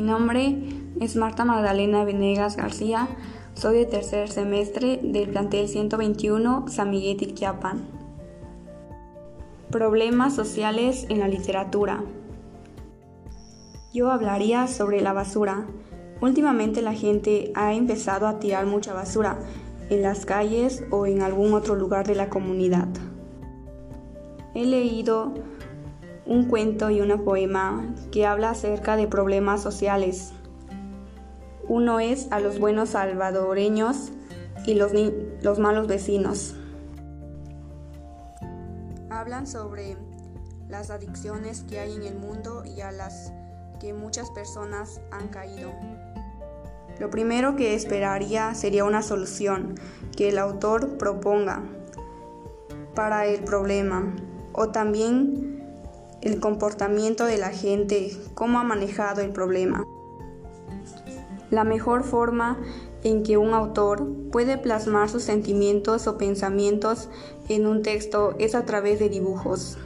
nombre es Marta Magdalena Venegas García. Soy de tercer semestre del plantel 121 San Miguel Tiquiapan. Problemas sociales en la literatura. Yo hablaría sobre la basura. Últimamente la gente ha empezado a tirar mucha basura en las calles o en algún otro lugar de la comunidad. He leído un cuento y un poema que habla acerca de problemas sociales. Uno es a los buenos salvadoreños y los, los malos vecinos. Hablan sobre las adicciones que hay en el mundo y a las que muchas personas han caído. Lo primero que esperaría sería una solución que el autor proponga para el problema o también el comportamiento de la gente, cómo ha manejado el problema. La mejor forma en que un autor puede plasmar sus sentimientos o pensamientos en un texto es a través de dibujos.